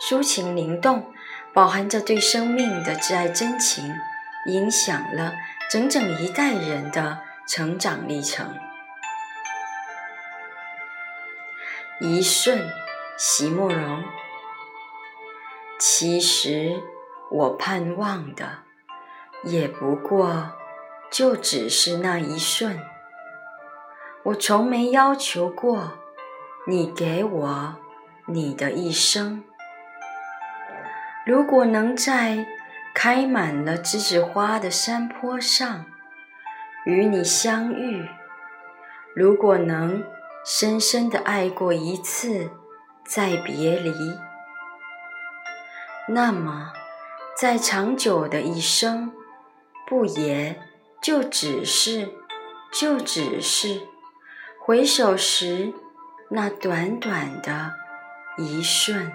抒情灵动，饱含着对生命的挚爱真情，影响了整整一代人的成长历程。一瞬，席慕容。其实我盼望的，也不过就只是那一瞬。我从没要求过你给我你的一生。如果能在开满了栀子花的山坡上与你相遇，如果能深深的爱过一次再别离，那么在长久的一生，不也就只是就只是回首时那短短的一瞬？